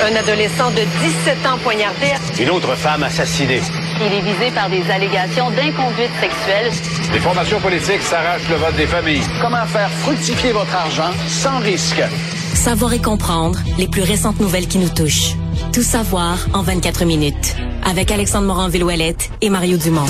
Un adolescent de 17 ans poignardé. Une autre femme assassinée. Il est visé par des allégations d'inconduite sexuelle. Les formations politiques s'arrachent le vote des familles. Comment faire fructifier votre argent sans risque? Savoir et comprendre les plus récentes nouvelles qui nous touchent. Tout savoir en 24 minutes. Avec Alexandre Morin-Villouellette et Mario Dumont.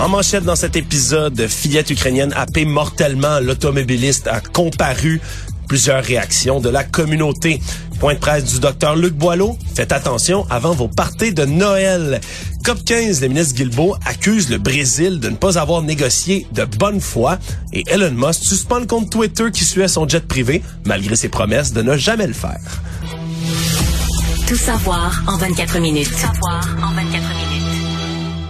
En manchette dans cet épisode, fillette ukrainienne happée mortellement, l'automobiliste a comparu. Plusieurs réactions de la communauté. Point de presse du docteur Luc Boileau. Faites attention avant vos parties de Noël. COP 15, le ministre Guilbeault accuse le Brésil de ne pas avoir négocié de bonne foi et Elon Musk suspend le compte Twitter qui suit son jet privé malgré ses promesses de ne jamais le faire. Tout savoir en 24 minutes. Tout savoir en 24 minutes.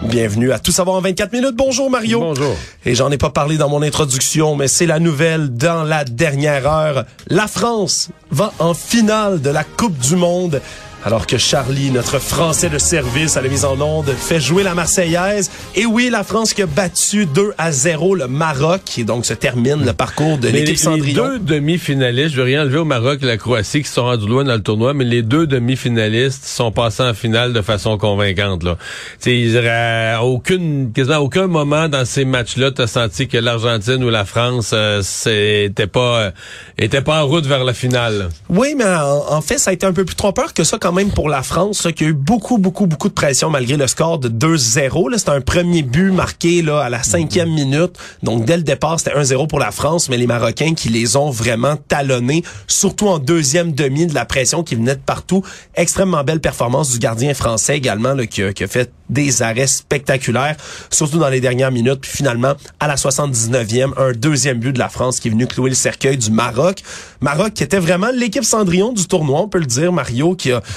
Bienvenue à Tout savoir en 24 minutes. Bonjour Mario. Bonjour. Et j'en ai pas parlé dans mon introduction, mais c'est la nouvelle dans la dernière heure. La France va en finale de la Coupe du Monde. Alors que Charlie, notre Français de service à la mise en onde, fait jouer la Marseillaise. Et oui, la France qui a battu 2 à 0 le Maroc. Et donc se termine le parcours de l'équipe les deux demi-finalistes, je veux rien enlever au Maroc et la Croatie qui sont rendus loin dans le tournoi, mais les deux demi-finalistes sont passés en finale de façon convaincante. Là. T'sais, il y aurait à aucune, quasiment à aucun moment dans ces matchs-là, t'as senti que l'Argentine ou la France euh, c'était pas euh, était pas en route vers la finale. Oui, mais en, en fait, ça a été un peu plus trompeur que ça quand même pour la France, qui a eu beaucoup, beaucoup, beaucoup de pression malgré le score de 2-0. Là, C'était un premier but marqué là à la cinquième minute. Donc, dès le départ, c'était 1-0 pour la France, mais les Marocains qui les ont vraiment talonnés, surtout en deuxième demi de la pression qui venait de partout. Extrêmement belle performance du gardien français également, là, qui, a, qui a fait des arrêts spectaculaires, surtout dans les dernières minutes. Puis finalement, à la 79e, un deuxième but de la France qui est venu clouer le cercueil du Maroc. Maroc qui était vraiment l'équipe Cendrillon du tournoi, on peut le dire, Mario, qui a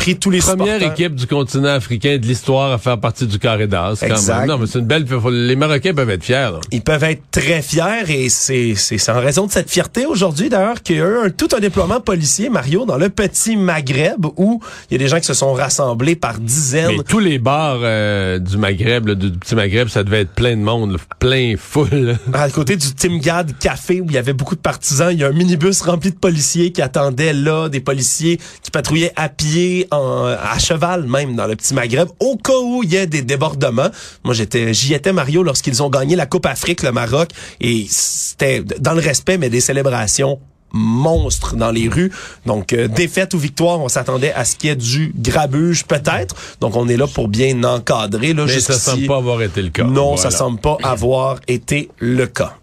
pris tous les Première supporters. équipe du continent africain de l'histoire à faire partie du carré d'as. Non, mais c'est une belle. Les Marocains peuvent être fiers. là. Ils peuvent être très fiers et c'est c'est en raison de cette fierté aujourd'hui d'ailleurs qu'il y a eu un, tout un déploiement policier Mario dans le petit Maghreb où il y a des gens qui se sont rassemblés par dizaines. Mais tous les bars euh, du Maghreb, là, du petit Maghreb, ça devait être plein de monde, là, plein foule. À côté du Timgad Café où il y avait beaucoup de partisans, il y a un minibus rempli de policiers qui attendaient là, des policiers qui patrouillaient à pied, en, à cheval même dans le petit Maghreb, au cas où il y ait des débordements. Moi, j'étais, j'y étais Mario lorsqu'ils ont gagné la Coupe Afrique, le Maroc, et c'était dans le respect, mais des célébrations monstres dans les rues. Donc, euh, défaite ou victoire, on s'attendait à ce qu'il y ait du grabuge peut-être. Donc, on est là pour bien encadrer. Là, Mais ça semble pas avoir été le cas. Non, Voilà. ça semble pas avoir été le cas.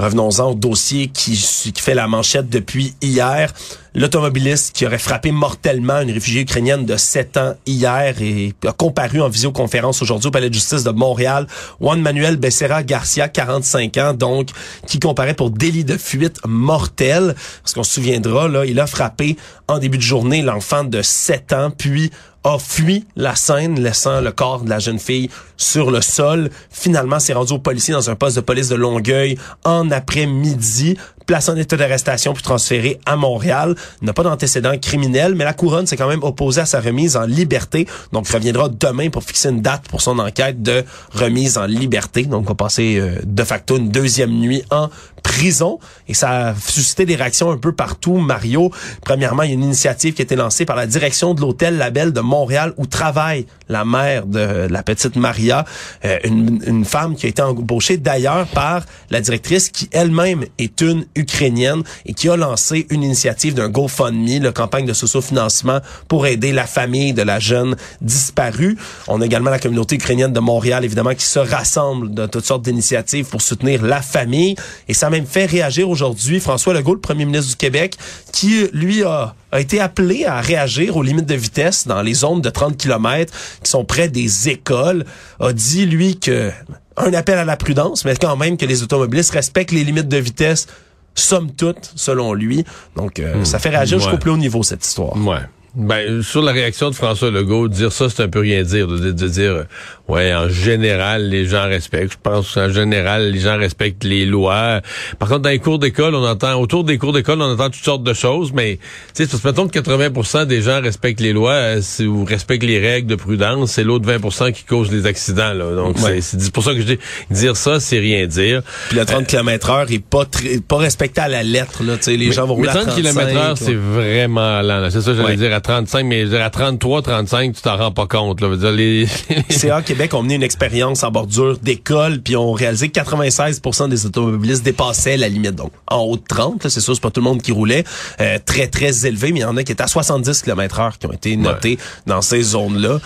Revenons-en au dossier qui, fait la manchette depuis hier. L'automobiliste qui aurait frappé mortellement une réfugiée ukrainienne de 7 ans hier et a comparu en visioconférence aujourd'hui au Palais de justice de Montréal. Juan Manuel Becerra Garcia, 45 ans, donc, qui comparait pour délit de fuite mortel. Parce qu'on se souviendra, là, il a frappé en début de journée l'enfant de 7 ans, puis a fui la scène, laissant le corps de la jeune fille sur le sol. Finalement, s'est rendu au policier dans un poste de police de Longueuil en après-midi, placé en état d'arrestation puis transféré à Montréal. N'a pas d'antécédent criminel, mais la couronne s'est quand même opposée à sa remise en liberté. Donc, reviendra demain pour fixer une date pour son enquête de remise en liberté. Donc, on va passer euh, de facto une deuxième nuit en prison et ça a suscité des réactions un peu partout. Mario, premièrement, il y a une initiative qui a été lancée par la direction de l'hôtel Label de Montréal où travaille la mère de la petite Maria, euh, une, femme qui a été embauchée d'ailleurs par la directrice qui elle-même est une Ukrainienne et qui a lancé une initiative d'un GoFundMe, la campagne de socio-financement pour aider la famille de la jeune disparue. On a également la communauté ukrainienne de Montréal, évidemment, qui se rassemble de toutes sortes d'initiatives pour soutenir la famille. Et ça a même fait réagir aujourd'hui François Legault, le premier ministre du Québec, qui, lui, a a été appelé à réagir aux limites de vitesse dans les zones de 30 km qui sont près des écoles, a dit, lui, que un appel à la prudence, mais quand même que les automobilistes respectent les limites de vitesse, somme toute, selon lui. Donc, euh, ça fait réagir jusqu'au plus haut niveau, cette histoire. Ouais. Ben, sur la réaction de François Legault, dire ça, c'est un peu rien dire. De, de, dire, ouais, en général, les gens respectent. Je pense qu'en général, les gens respectent les lois. Par contre, dans les cours d'école, on entend, autour des cours d'école, on entend toutes sortes de choses, mais, tu sais, mettons que 80% des gens respectent les lois euh, ou respectent les règles de prudence, c'est l'autre 20% qui cause les accidents, là. Donc, c'est pour ça que je dis, dire ça, c'est rien dire. Puis le 30 km heure est pas pas respecté à la lettre, là. Tu sais, les gens vont rouler 30 km heure, c'est vraiment lent, C'est ça, j'allais dire 35, mais à 33, 35, tu t'en rends pas compte. Là. Veux dire, les... CA Québec ont mené une expérience en bordure d'école, puis ont réalisé que 96% des automobilistes dépassaient la limite. Donc, en haut de 30, c'est sûr, c'est pas tout le monde qui roulait. Euh, très, très élevé, mais il y en a qui étaient à 70 km heure qui ont été notés dans ces zones-là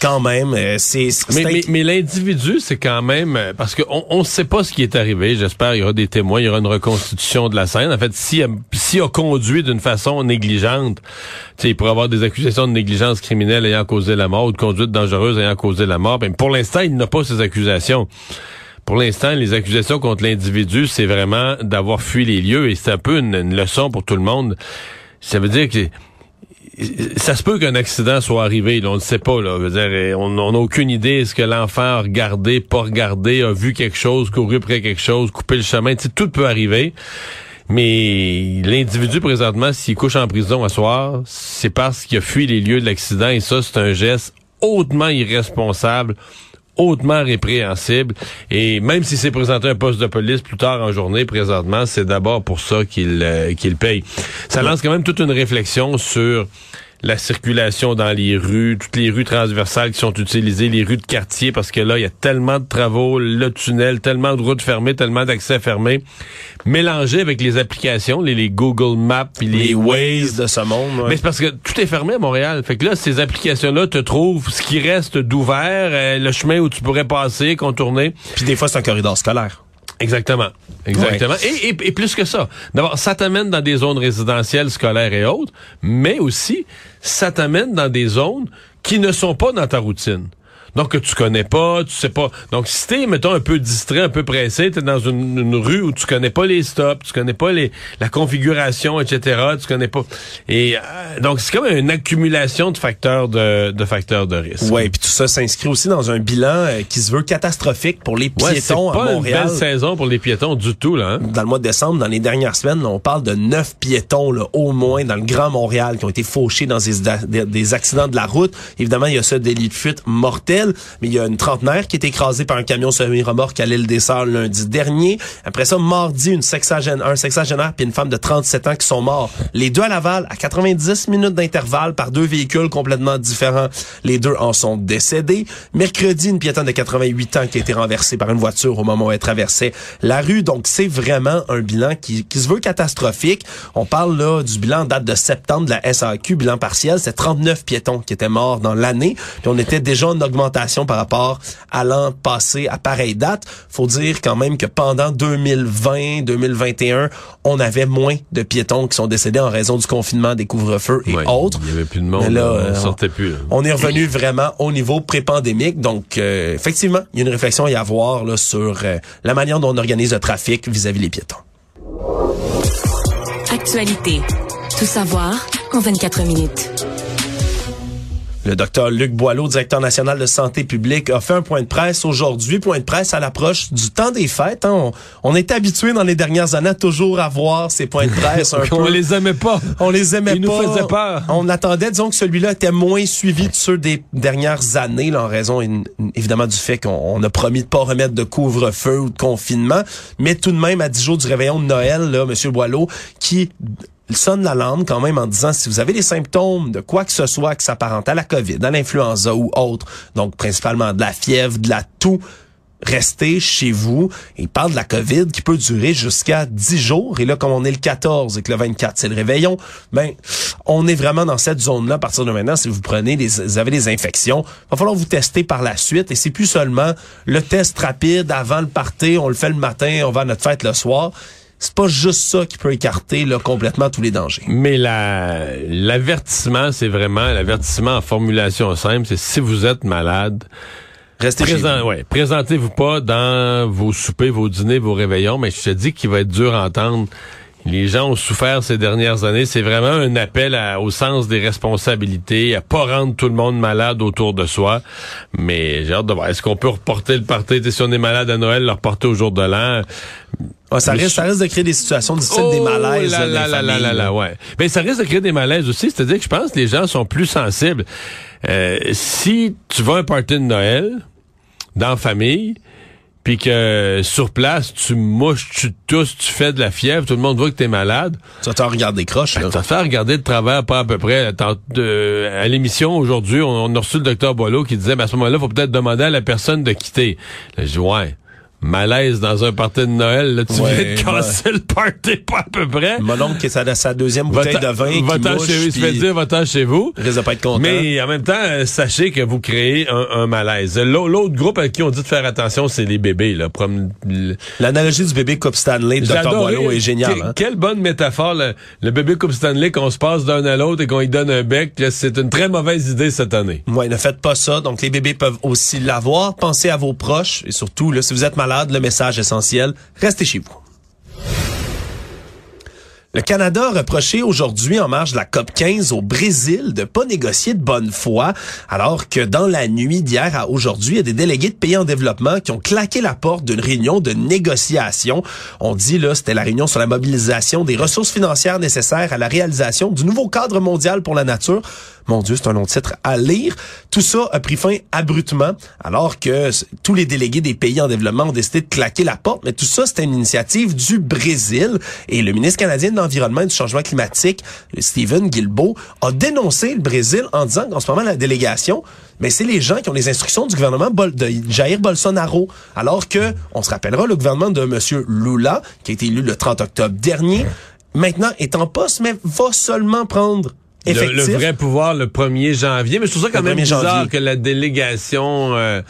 quand même, euh, c'est. Mais, mais, l'individu, c'est quand même euh, parce qu'on on sait pas ce qui est arrivé. J'espère qu'il y aura des témoins, il y aura une reconstitution de la scène. En fait, s'il a, si a conduit d'une façon négligente, il pourrait avoir des accusations de négligence criminelle ayant causé la mort ou de conduite dangereuse ayant causé la mort. Ben, pour l'instant, il n'a pas ces accusations. Pour l'instant, les accusations contre l'individu, c'est vraiment d'avoir fui les lieux et c'est un peu une, une leçon pour tout le monde. Ça veut dire que ça se peut qu'un accident soit arrivé, on ne sait pas. Là. on n'a aucune idée. Est-ce que l'enfant a regardé, pas regardé, a vu quelque chose, couru près quelque chose, coupé le chemin. tout peut arriver. Mais l'individu, présentement, s'il couche en prison à soir, c'est parce qu'il a fui les lieux de l'accident. Et ça, c'est un geste hautement irresponsable, hautement répréhensible. Et même si c'est présenté un poste de police plus tard en journée, présentement, c'est d'abord pour ça qu'il euh, qu'il paye. Ça lance quand même toute une réflexion sur la circulation dans les rues, toutes les rues transversales qui sont utilisées, les rues de quartier, parce que là, il y a tellement de travaux, le tunnel, tellement de routes fermées, tellement d'accès fermés, mélangés avec les applications, les, Google Maps, puis les, Waze de ce monde. Mais c'est parce que tout est fermé à Montréal. Fait que là, ces applications-là te trouvent ce qui reste d'ouvert, euh, le chemin où tu pourrais passer, contourner. Puis des fois, c'est un corridor scolaire. Exactement. Exactement. Et, et, plus que ça. D'abord, ça t'amène dans des zones résidentielles, scolaires et autres, mais aussi, ça t'amène dans des zones qui ne sont pas dans ta routine donc que tu connais pas, tu sais pas. Donc si t'es, mettons, un peu distrait, un peu pressé, t'es dans une, rue où tu connais pas les stops, tu connais pas les la configuration, etc. Tu connais pas. Et euh, donc c'est comme une accumulation de facteurs de, de facteurs de risque. Ouais, puis tout ça s'inscrit aussi dans un bilan euh, qui se veut catastrophique pour les piétons ouais, pas à Montréal. Une belle saison pour les piétons du tout là. Hein? Dans le mois de décembre, dans les dernières semaines, on parle de neuf piétons là, au moins dans le Grand Montréal qui ont été fauchés dans des, des accidents de la route. Évidemment, il y a ce délit de fuite mortel mais il y a une trentenaire qui est écrasée par un camion semi-remorque à l'île des Sœurs lundi dernier. Après ça, mardi, une sexagénaire, un sexagénaire puis une femme de 37 ans qui sont morts. Les deux à Laval, à 90 minutes d'intervalle par deux véhicules complètement différents. Les deux en sont décédés. Mercredi, une piétonne de 88 ans qui a été renversée par une voiture au moment où elle traversait la rue. Donc, c'est vraiment un bilan qui, qui se veut catastrophique. On parle là du bilan date de septembre de la SAQ, bilan partiel. C'est 39 piétons qui étaient morts dans l'année. Puis on était déjà en augmentation par rapport à l'an passé à pareille date. Faut dire quand même que pendant 2020, 2021, on avait moins de piétons qui sont décédés en raison du confinement, des couvre-feux et autres. Il y avait plus de monde, là, on sortait plus. On est revenu vraiment au niveau pré-pandémique. Donc, euh, effectivement, il y a une réflexion à y avoir là, sur euh, la manière dont on organise le trafic vis-à-vis les piétons. Actualité. Tout savoir en 24 minutes. Le docteur Luc Boileau, directeur national de santé publique, a fait un point de presse aujourd'hui, point de presse à l'approche du temps des fêtes. hein. On, on est habitué dans les dernières années à toujours avoir ces points de presse un On peu. les aimait pas. On les aimait Ils pas. nous faisaient peur. On attendait, disons que celui-là était moins suivi de ceux des dernières années, là, en raison évidemment du fait qu'on on a promis de pas remettre de couvre-feu ou de confinement, mais tout de même à 10 jours du réveillon de Noël, là, Monsieur Boileau, qui sonne l'alarme quand même en disant si vous avez des symptômes de quoi que ce soit qui s'apparente à la COVID, à l'influenza ou autre, donc principalement de la fièvre, de la toux, restez chez vous. Il parle de la COVID qui peut durer jusqu'à 10 jours. Et là, comme on est le 14 et que le 24, c'est le réveillon, ben, on est vraiment dans cette zone-là à partir de maintenant. Si vous prenez des, vous avez des infections, il va falloir vous tester par la suite. Et c'est plus seulement le test rapide avant le party, on le fait le matin, on va à notre fête le soir. C'est pas juste ça qui peut écarter là, complètement tous les dangers. Mais la l'avertissement, c'est vraiment l'avertissement en formulation simple, c'est si vous êtes malade, Restez chez présent- vous. ouais, présentez-vous pas dans vos soupers, vos dîners, vos réveillons, mais je te dis qu'il va être dur à entendre. Les gens ont souffert ces dernières années. C'est vraiment un appel à- au sens des responsabilités, à pas rendre tout le monde malade autour de soi. Mais j'ai hâte de voir. Est-ce qu'on peut reporter le party? Si on est malade à Noël, le reporter au jour de l'an. Ah, ça, risque, ça risque de créer des situations difficiles, des malaises. Oh là là, là des là là là là, là. ouais. Mais ça risque de créer des malaises aussi. C'est-à-dire que je pense que les gens sont plus sensibles. Euh, si tu vas à un party de Noël dans la famille, puis que sur place, tu mouches, tu tousses, tu fais de la fièvre, tout le monde voit que t'es malade, Tu vas te regarder croche, là. ça te fait regarder de travers pas à peu près. De- à l'émission aujourd'hui, on, on a reçu le docteur Boileau qui disait, ben, à ce moment-là, il faut peut-être demander à la personne de quitter. Là, je dis, ouais, malaise dans un party de Noël, là, tu Ouais, viens de casser le party pas à peu près. Mon oncle qui est sa, deuxième bouteille de vin qui va-t'en chez, puis dire, va-t'en chez vous. risque de pas être content. Mais en même temps, euh, sachez que vous créez un, un malaise. L'au- L'autre groupe à qui on dit de faire attention, c'est les bébés. Là. L'analogie du bébé Coupe Stanley de Dr. Boileau est géniale. Que- hein. Quelle bonne métaphore, le, le bébé Coupe Stanley, qu'on se passe d'un à l'autre et qu'on lui donne un bec. C'est une très mauvaise idée cette année. Ouais, ne faites pas ça. Donc, les bébés peuvent aussi l'avoir. Pensez à vos proches. Et surtout, là, si vous êtes malade, le message essentiel, restez chez vous. Le Canada a reproché aujourd'hui, en marge de la COP 15 au Brésil, de pas négocier de bonne foi, alors que dans la nuit d'hier à aujourd'hui, il y a des délégués de pays en développement qui ont claqué la porte d'une réunion de négociation. On dit, là, c'était la réunion sur la mobilisation des ressources financières nécessaires à la réalisation du nouveau cadre mondial pour la nature. Mon Dieu, c'est un long titre à lire. Tout ça a pris fin abruptement, alors que tous les délégués des pays en développement ont décidé de claquer la porte. Mais tout ça, c'était une initiative du Brésil. Et le ministre canadien de l'Environnement et du Changement climatique, Stephen Guilbeault, a dénoncé le Brésil en disant qu'en ce moment, la délégation, mais c'est les gens qui ont les instructions du gouvernement de Jair Bolsonaro. Alors que, on se rappellera, le gouvernement de M. Lula, qui a été élu le 30 octobre dernier, maintenant est en poste, mais va seulement prendre Le, vrai pouvoir le 1er janvier. Mais je trouve ça quand Le même 1er bizarre janvier. que la délégation... euh,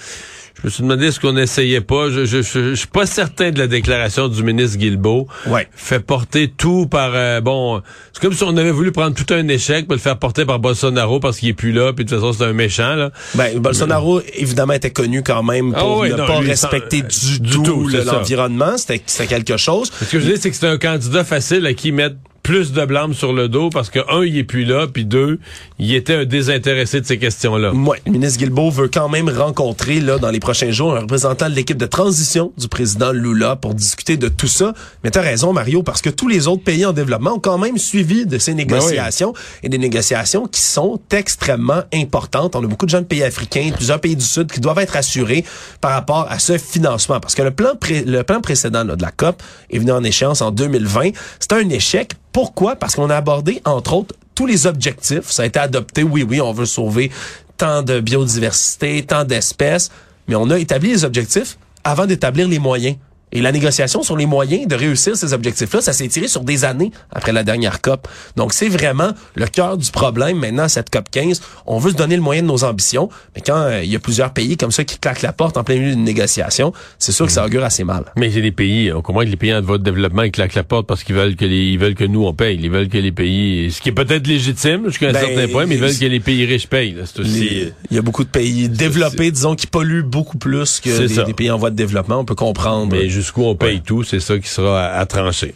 je me suis demandé ce qu'on n'essayait pas. Je, je, je, je suis pas certain de la déclaration du ministre Guilbeault. Ouais. Fait porter tout par... euh, bon, c'est comme si on avait voulu prendre tout un échec pour le faire porter par Bolsonaro parce qu'il est plus là, puis de toute façon, c'est un méchant. Là. Ben, Bolsonaro, évidemment, était connu quand même Ah pour ne non, pas respecter sans- du, du tout, tout, l'environnement. C'était c'était quelque chose. Ce que je dis, c'est que c'est un candidat facile à qui mettre plus de blâme sur le dos parce que, un, il est plus là, puis deux, il était un désintéressé de ces questions-là. Ouais, le ministre Guilbeault veut quand même rencontrer là dans les prochains jours un représentant de l'équipe de transition du président Lula pour discuter de tout ça. Mais t'as raison Mario parce que tous les autres pays en développement ont quand même suivi de ces négociations et des négociations qui sont extrêmement importantes. On a beaucoup de gens de pays africains, plusieurs pays du Sud qui doivent être assurés par rapport à ce financement parce que le plan pré- le plan précédent là, de la COP est venu en échéance en 2020. C'est un échec. Pourquoi? Parce qu'on a abordé entre autres tous les objectifs. Ça a été adopté. Oui, oui, on veut sauver tant de biodiversité, tant d'espèces, mais on a établi les objectifs avant d'établir les moyens. Et la négociation sur les moyens de réussir ces objectifs-là, ça s'est tiré sur des années après la dernière COP. Donc, c'est vraiment le cœur du problème maintenant, cette COP 15. On veut se donner le moyen de nos ambitions, mais quand euh, il y a plusieurs pays comme ça qui claquent la porte en plein milieu d'une négociation, c'est sûr que ça augure assez mal. Mais c'est des pays, on comprend que les pays en voie de développement ils claquent la porte parce qu'ils veulent que les, ils veulent que nous on paye, ils veulent que les pays, ce qui est peut-être légitime jusqu'à un Ben, certain point, mais ils veulent que les pays riches payent. C'est aussi. Les- Il y a beaucoup de pays développés, disons, qui polluent beaucoup plus que des, pays en voie de développement. On peut comprendre. Mais jusqu'où on paye tout, c'est ça qui sera à, à trancher.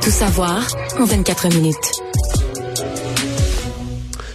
Tout savoir en 24 minutes.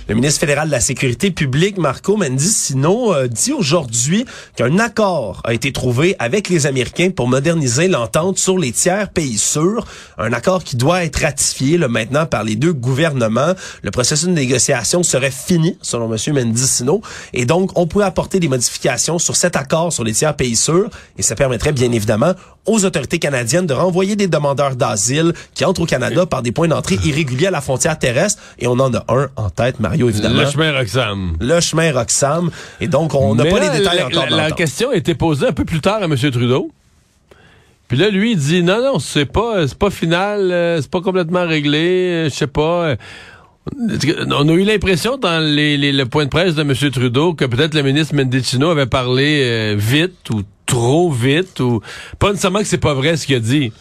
Le ministre fédéral de la Sécurité publique, Marco Mendicino, euh, dit aujourd'hui qu'un accord a été trouvé avec les Américains pour moderniser l'entente sur les tiers pays sûrs. Un accord qui doit être ratifié là, maintenant par les deux gouvernements. Le processus de négociation serait fini, selon M. Mendicino. Et donc, on pourrait apporter des modifications sur cet accord sur les tiers pays sûrs. Et ça permettrait bien évidemment aux autorités canadiennes de renvoyer des demandeurs d'asile qui entrent au Canada par des points d'entrée irréguliers à la frontière terrestre. Et on en a un en tête, Évidemment. Le chemin Roxham. Le chemin Roxham. Et donc, on n'a pas les détails la, encore. La, la question a été posée un peu plus tard à M. Trudeau. Puis là, lui, il dit non, non, c'est pas, c'est pas final, euh, c'est pas complètement réglé, euh, je sais pas. euh, On a eu l'impression dans les, les- le point de presse de M. Trudeau que peut-être le ministre Mendicino avait parlé euh, vite ou trop vite ou pas nécessairement que c'est pas vrai ce qu'il a dit.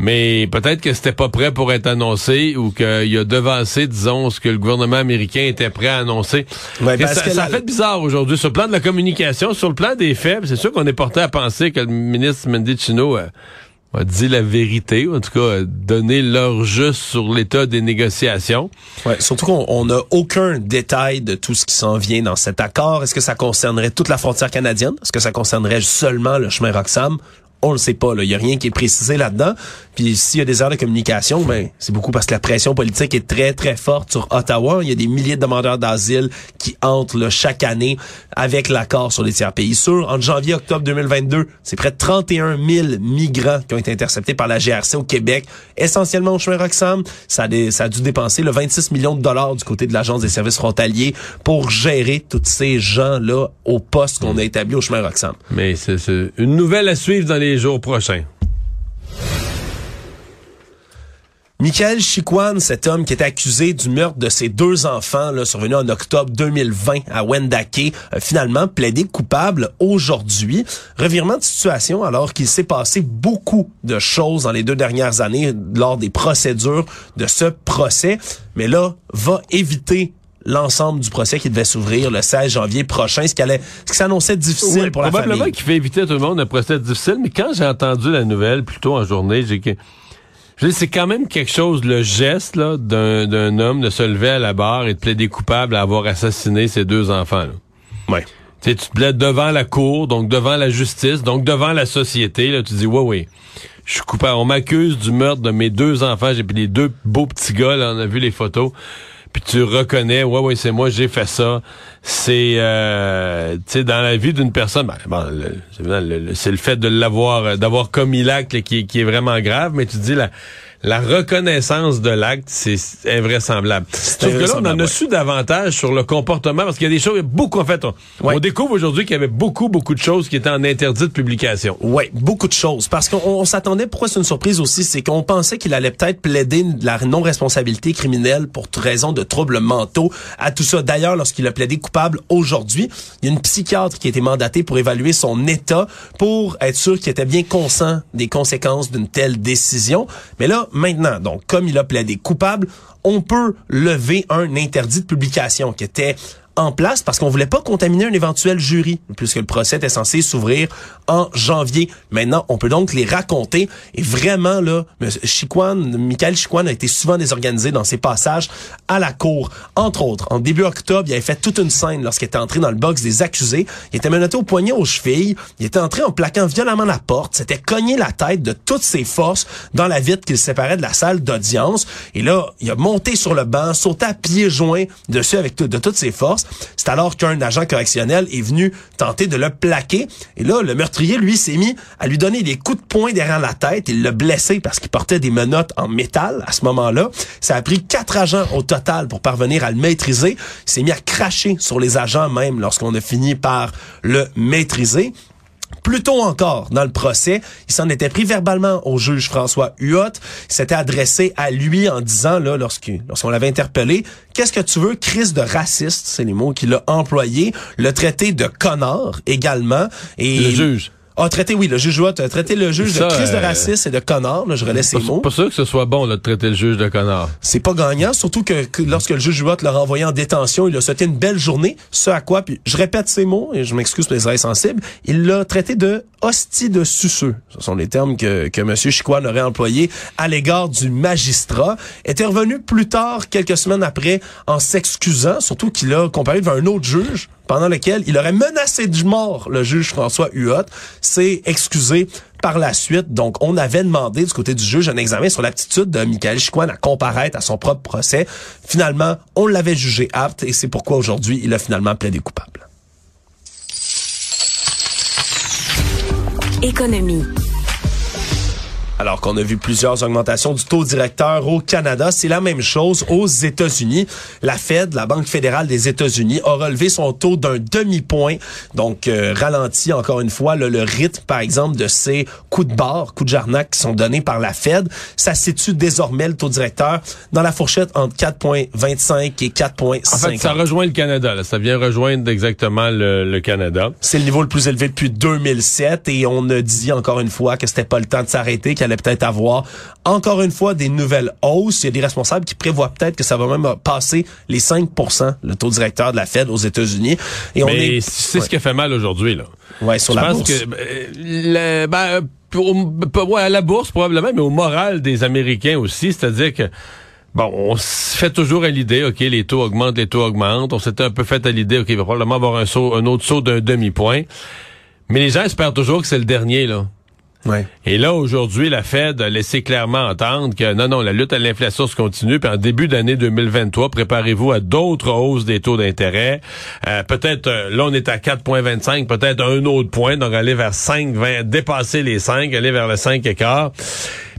Mais peut-être que c'était pas prêt pour être annoncé ou qu'il a devancé, disons, ce que le gouvernement américain était prêt à annoncer. Ouais, parce ça, que ça la- fait bizarre aujourd'hui. Sur le plan de la communication, sur le plan des faits, c'est sûr qu'on est porté à penser que le ministre Mendicino a, a dit la vérité, ou en tout cas a donné l'heure juste sur l'état des négociations. Ouais, surtout qu'on on n'a aucun détail de tout ce qui s'en vient dans cet accord. Est-ce que ça concernerait toute la frontière canadienne? Est-ce que ça concernerait seulement le chemin Roxham? On le sait pas. Il y a rien qui est précisé là-dedans. Puis s'il y a des erreurs de communication, ben c'est beaucoup parce que la pression politique est très très forte sur Ottawa. Il y a des milliers de demandeurs d'asile qui entrent là, chaque année avec l'accord sur les tiers pays sûrs. En janvier octobre 2022, c'est près de 31 000 migrants qui ont été interceptés par la GRC au Québec, essentiellement au chemin Roxham. Ça a, dû dépenser le 26 millions de dollars du côté de l'agence des services frontaliers pour gérer tous ces gens là au poste qu'on a établi au chemin Roxham. Mais c'est une nouvelle à suivre dans les jours prochains. Michael Chiquan, cet homme qui était accusé du meurtre de ses deux enfants, là, survenu en octobre 2020 à Wendake, a finalement plaidé coupable aujourd'hui. Revirement de situation alors qu'il s'est passé beaucoup de choses dans les deux dernières années lors des procédures de ce procès. Mais là, va éviter l'ensemble du procès qui devait s'ouvrir le 16 janvier prochain, ce qui allait, ce qui s'annonçait difficile Oui, pour la probablement famille. qu'il fait éviter à tout le monde un procès difficile, mais quand j'ai entendu la nouvelle plus tôt en journée, j'ai que je c'est quand même quelque chose, le geste là, d'un, d'un homme de se lever à la barre et de plaider coupable à avoir assassiné ses deux enfants. Là. Ouais. Tu te plaides devant la cour, donc devant la justice, donc devant la société. Là, tu dis, ouais, oui, je suis coupable. On m'accuse du meurtre de mes deux enfants. J'ai pris les deux beaux petits gars, là, on a vu les photos. Puis tu reconnais, ouais, ouais, c'est moi, j'ai fait ça. C'est, euh, tu sais, dans la vie d'une personne, ben, bon, c'est le- fait de l'avoir, d'avoir commis l'acte qui, est- qui est vraiment grave, mais tu dis la, la reconnaissance de l'acte, c'est invraisemblable. Sauf que là, on en a ouais. su davantage sur le comportement, parce qu'il y a des choses, beaucoup, en fait, on, Ouais. on découvre aujourd'hui qu'il y avait beaucoup, beaucoup de choses qui étaient en interdit de publication. Oui, beaucoup de choses. Parce qu'on on s'attendait, pourquoi c'est une surprise aussi, c'est qu'on pensait qu'il allait peut-être plaider de la non-responsabilité criminelle pour raison de troubles mentaux à tout ça. D'ailleurs, lorsqu'il a plaidé coupable aujourd'hui, il y a une psychiatre qui a été mandatée pour évaluer son état pour être sûr qu'il était bien conscient des conséquences d'une telle décision. Mais là, maintenant, donc, comme il a plaidé coupable, on peut lever un interdit de publication qui était en place parce qu'on voulait pas contaminer un éventuel jury, puisque le procès était censé s'ouvrir en janvier. Maintenant, on peut donc les raconter. Et vraiment, là, Chiquan, Michael Chiquan a été souvent désorganisé dans ses passages à la cour. Entre autres, en début octobre, il avait fait toute une scène lorsqu'il était entré dans le box des accusés. Il était menotté au poignet aux chevilles. Il était entré en plaquant violemment la porte. S'était cogné la tête de toutes ses forces dans la vitre qu'il séparait de la salle d'audience. Et là, il a monté sur le banc, sauté à pieds joints dessus avec de toutes ses forces. C'est alors qu'un agent correctionnel est venu tenter de le plaquer. Et là, le meurtrier, lui, s'est mis à lui donner des coups de poing derrière la tête. Il l'a blessé parce qu'il portait des menottes en métal à ce moment-là. Ça a pris quatre agents au total pour parvenir à le maîtriser. Il s'est mis à cracher sur les agents même lorsqu'on a fini par le maîtriser. Plus tôt encore dans le procès, il s'en était pris verbalement au juge François Huot. Il s'était adressé à lui en disant, là, lorsqu'on l'avait interpellé, qu'est-ce que tu veux, crise de raciste, c'est les mots qu'il a employés, le traité de connard également. Et Le juge. A traité, oui, le juge Huot a traité le juge Ça, de crise de euh, raciste et de connard, là, je relais ces mots. pas sûr que ce soit bon là, de traiter le juge de connard. C'est pas gagnant, surtout que, que lorsque le juge Huot l'a renvoyé en détention, il a souhaité une belle journée, ce à quoi, puis je répète ces mots, et je m'excuse pour les oreilles sensibles, il l'a traité de hostie de suceux, ce sont les termes que, que M. Chicoine aurait employés à l'égard du magistrat, était revenu plus tard, quelques semaines après, en s'excusant, surtout qu'il a comparé devant un autre juge, pendant lequel il aurait menacé de mort le juge François Huot, s'est excusé par la suite. Donc, on avait demandé du côté du juge un examen sur l'aptitude de Michael Chicoine à comparaître à son propre procès. Finalement, on l'avait jugé apte et c'est pourquoi aujourd'hui, il a finalement plaidé coupable. Économie. Alors qu'on a vu plusieurs augmentations du taux directeur au Canada, c'est la même chose aux États-Unis. La Fed, la Banque fédérale des États-Unis, a relevé son taux d'un demi-point, donc euh, ralenti encore une fois le, le, rythme, par exemple, de ces coups de barre, coups de jarnac qui sont donnés par la Fed. Ça situe désormais le taux directeur dans la fourchette entre 4,25 et 4,5. En fait, ça rejoint le Canada. Là. Ça vient rejoindre exactement le, le Canada. C'est le niveau le plus élevé depuis 2007 et on a dit encore une fois que c'était pas le temps de s'arrêter, allait peut-être avoir encore une fois des nouvelles hausses. Il y a des responsables qui prévoient peut-être que ça va même passer les 5% le taux directeur de la Fed aux États-Unis. Et on est c'est ce qui a fait mal aujourd'hui là. Ouais, sur Je la pense bourse. que euh, le- ben, pour, ouais, à la bourse probablement, mais au moral des Américains aussi, c'est-à-dire que Bon, on se fait toujours à l'idée, OK, les taux augmentent, les taux augmentent. On s'était un peu fait à l'idée, OK, il va probablement avoir un saut, un autre saut d'un demi-point. Mais les gens espèrent toujours que c'est le dernier, là. Et là, aujourd'hui, la Fed a laissé clairement entendre que non, non, la lutte à l'inflation se continue. Puis en début d'année 2023, préparez-vous à d'autres hausses des taux d'intérêt. Euh, peut-être, euh, là, on est à 4,25, peut-être un autre point, donc aller vers 5, 20, dépasser les 5, aller vers le 5 écart.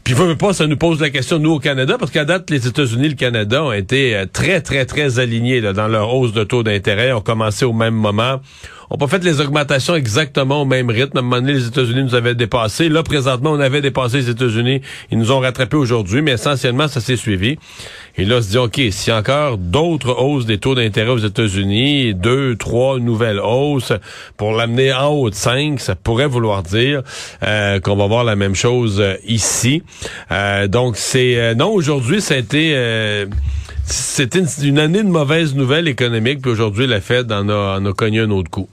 Puis, veut, veut pas, ça nous pose la question, nous, au Canada, parce qu'à date, les États-Unis et le Canada ont été euh, très, très, très alignés là, dans leur hausse de taux d'intérêt, ont commencé au même moment ont pas fait les augmentations exactement au même rythme. À un moment donné, les États-Unis nous avaient dépassé. Là, présentement, on avait dépassé les États-Unis. Ils nous ont rattrapés aujourd'hui, mais essentiellement, ça s'est suivi. Et là, on se dit, OK, a encore d'autres hausses des taux d'intérêt aux États-Unis, deux, trois nouvelles hausses pour l'amener en haut de 5, ça pourrait vouloir dire euh, qu'on va voir la même chose euh, ici. Euh, donc, c'est... non, aujourd'hui, ça a été... c'était une, une année de mauvaises nouvelles économiques, puis aujourd'hui, la Fed en a, en a cogné un autre coup.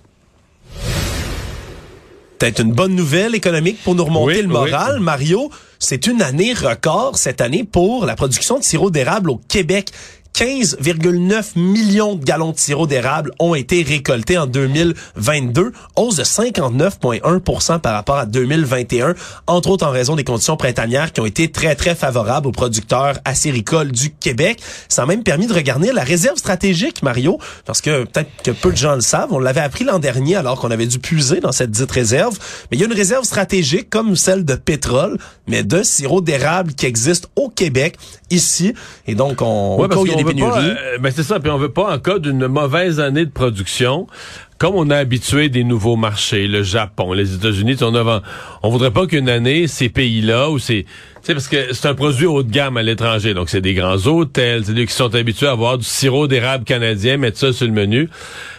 Peut-être une bonne nouvelle économique pour nous remonter Oui, le moral. Mario, c'est une année record cette année pour la production de sirop d'érable au Québec. 15,9 millions de gallons de sirop d'érable ont été récoltés en 2022, hausse de 59,1% par rapport à 2021, entre autres en raison des conditions printanières qui ont été très, très favorables aux producteurs acéricoles du Québec. Ça a même permis de regarder la réserve stratégique, Mario, parce que peut-être que peu de gens le savent, on l'avait appris l'an dernier alors qu'on avait dû puiser dans cette dite réserve, mais il y a une réserve stratégique comme celle de pétrole, mais de sirop d'érable qui existe au Québec, ici, et donc on, Ouais, parce pas, euh, ben c'est ça, puis on veut pas en cas d'une mauvaise année de production, comme on a habitué des nouveaux marchés, le Japon, les États-Unis, on a, on voudrait pas qu'une année ces pays-là ou c'est, tu sais parce que c'est un produit haut de gamme à l'étranger, donc c'est des grands hôtels, c'est des qui sont habitués à avoir du sirop d'érable canadien, mettre ça sur le menu.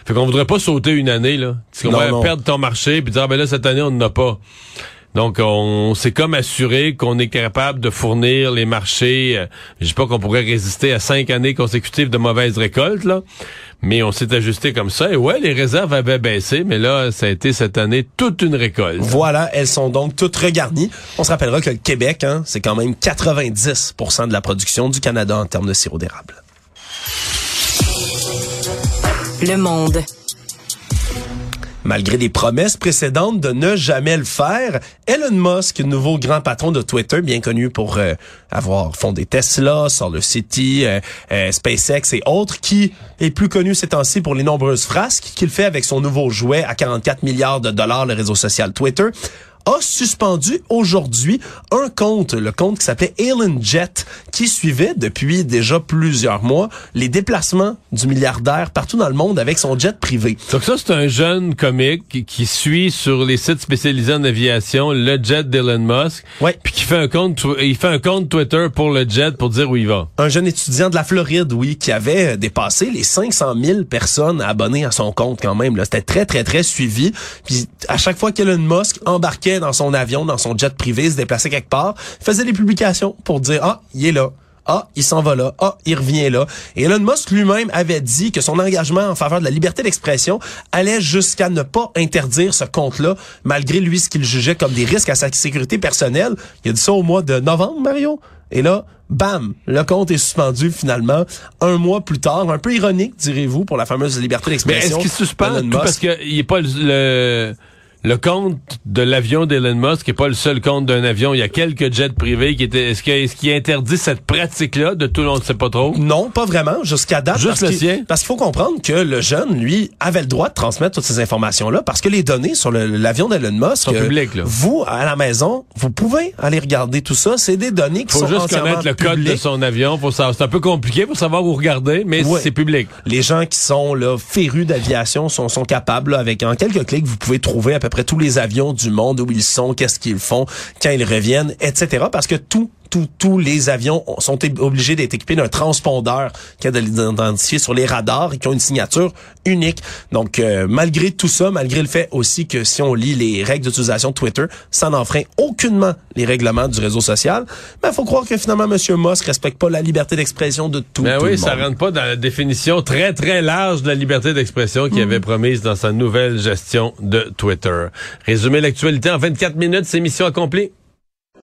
Fait qu'on voudrait pas sauter une année là, parce qu'on va perdre ton marché puis dire ah, ben là cette année on n'en a pas. Donc, on s'est comme assuré qu'on est capable de fournir les marchés. euh, je dis pas qu'on pourrait résister à cinq années consécutives de mauvaises récoltes, là, mais on s'est ajusté comme ça. Et ouais, les réserves avaient baissé, mais là, ça a été cette année toute une récolte. Voilà, elles sont donc toutes regarnies. On se rappellera que le Québec, hein, c'est quand même 90% de la production du Canada en termes de sirop d'érable. Le monde. Malgré des promesses précédentes de ne jamais le faire, Elon Musk, nouveau grand patron de Twitter, bien connu pour euh, avoir fondé Tesla, Solar City, euh, euh, SpaceX et autres, qui est plus connu ces temps-ci pour les nombreuses frasques qu'il fait avec son nouveau jouet à 44 milliards de dollars, le réseau social Twitter, a suspendu aujourd'hui un compte, le compte qui s'appelait Elon Jet, qui suivait depuis déjà plusieurs mois les déplacements du milliardaire partout dans le monde avec son jet privé. Donc ça, c'est un jeune comique qui, suit sur les sites spécialisés en aviation le jet d'Elon Musk, Ouais. puis qui fait un compte, il fait un compte Twitter pour le jet pour dire où il va. un jeune étudiant de la Floride, oui, qui avait dépassé les 500 000 personnes abonnées à son compte quand même. là. C'était très, très, très suivi. Puis à chaque fois qu'Elon Musk embarquait dans son avion, dans son jet privé, se déplaçait quelque part, faisait des publications pour dire, ah, il est là. Ah, il s'en va là. Ah, il revient là. Et Elon Musk lui-même avait dit que son engagement en faveur de la liberté d'expression allait jusqu'à ne pas interdire ce compte-là, malgré lui ce qu'il jugeait comme des risques à sa sécurité personnelle. Il a dit ça au mois de novembre, Mario. Et là, bam, le compte est suspendu finalement un mois plus tard. Un peu ironique, direz-vous, pour la fameuse liberté Mais d'expression. est-ce qu'il suspend tout parce qu'il n'est pas le, le, compte de l'avion d'Elon Musk n'est pas le seul compte d'un avion. Il y a quelques jets privés qui étaient. Est-ce qu'il interdit cette pratique-là de tout le monde ne sait pas trop? Non, pas vraiment, jusqu'à date. Juste parce le qu'il- sien? Parce qu'il faut comprendre que le jeune, lui, avait le droit de transmettre toutes ces informations-là parce que les données sur l'avion d'Elon Musk, Sont euh, publiques, là. vous, à la maison, vous pouvez aller regarder tout ça. C'est des données qui faut sont juste entièrement connaître le code de son avion. Pour. C'est un peu compliqué pour savoir où regarder, mais c'est public. Les gens qui sont là férus d'aviation sont, sont capables, là, avec en quelques clics, vous pouvez trouver à peu près tous les avions du monde, où ils sont, qu'est-ce qu'ils font, quand ils reviennent, etc. Parce que tout, tous les avions sont obligés d'être équipés d'un transpondeur qui a de l'identifier sur les radars et qui ont une signature unique. Donc, euh, malgré tout ça, malgré le fait aussi que si on lit les règles d'utilisation de Twitter, ça n'enfreint aucunement les règlements du réseau social. Mais il faut croire que finalement, M. Musk respecte pas la liberté d'expression de tout, Ben oui, le ça monde. rentre pas dans la définition très très large de la liberté d'expression qu'il avait promise dans sa nouvelle gestion de Twitter. Résumer l'actualité en 24 minutes, c'est mission accomplie.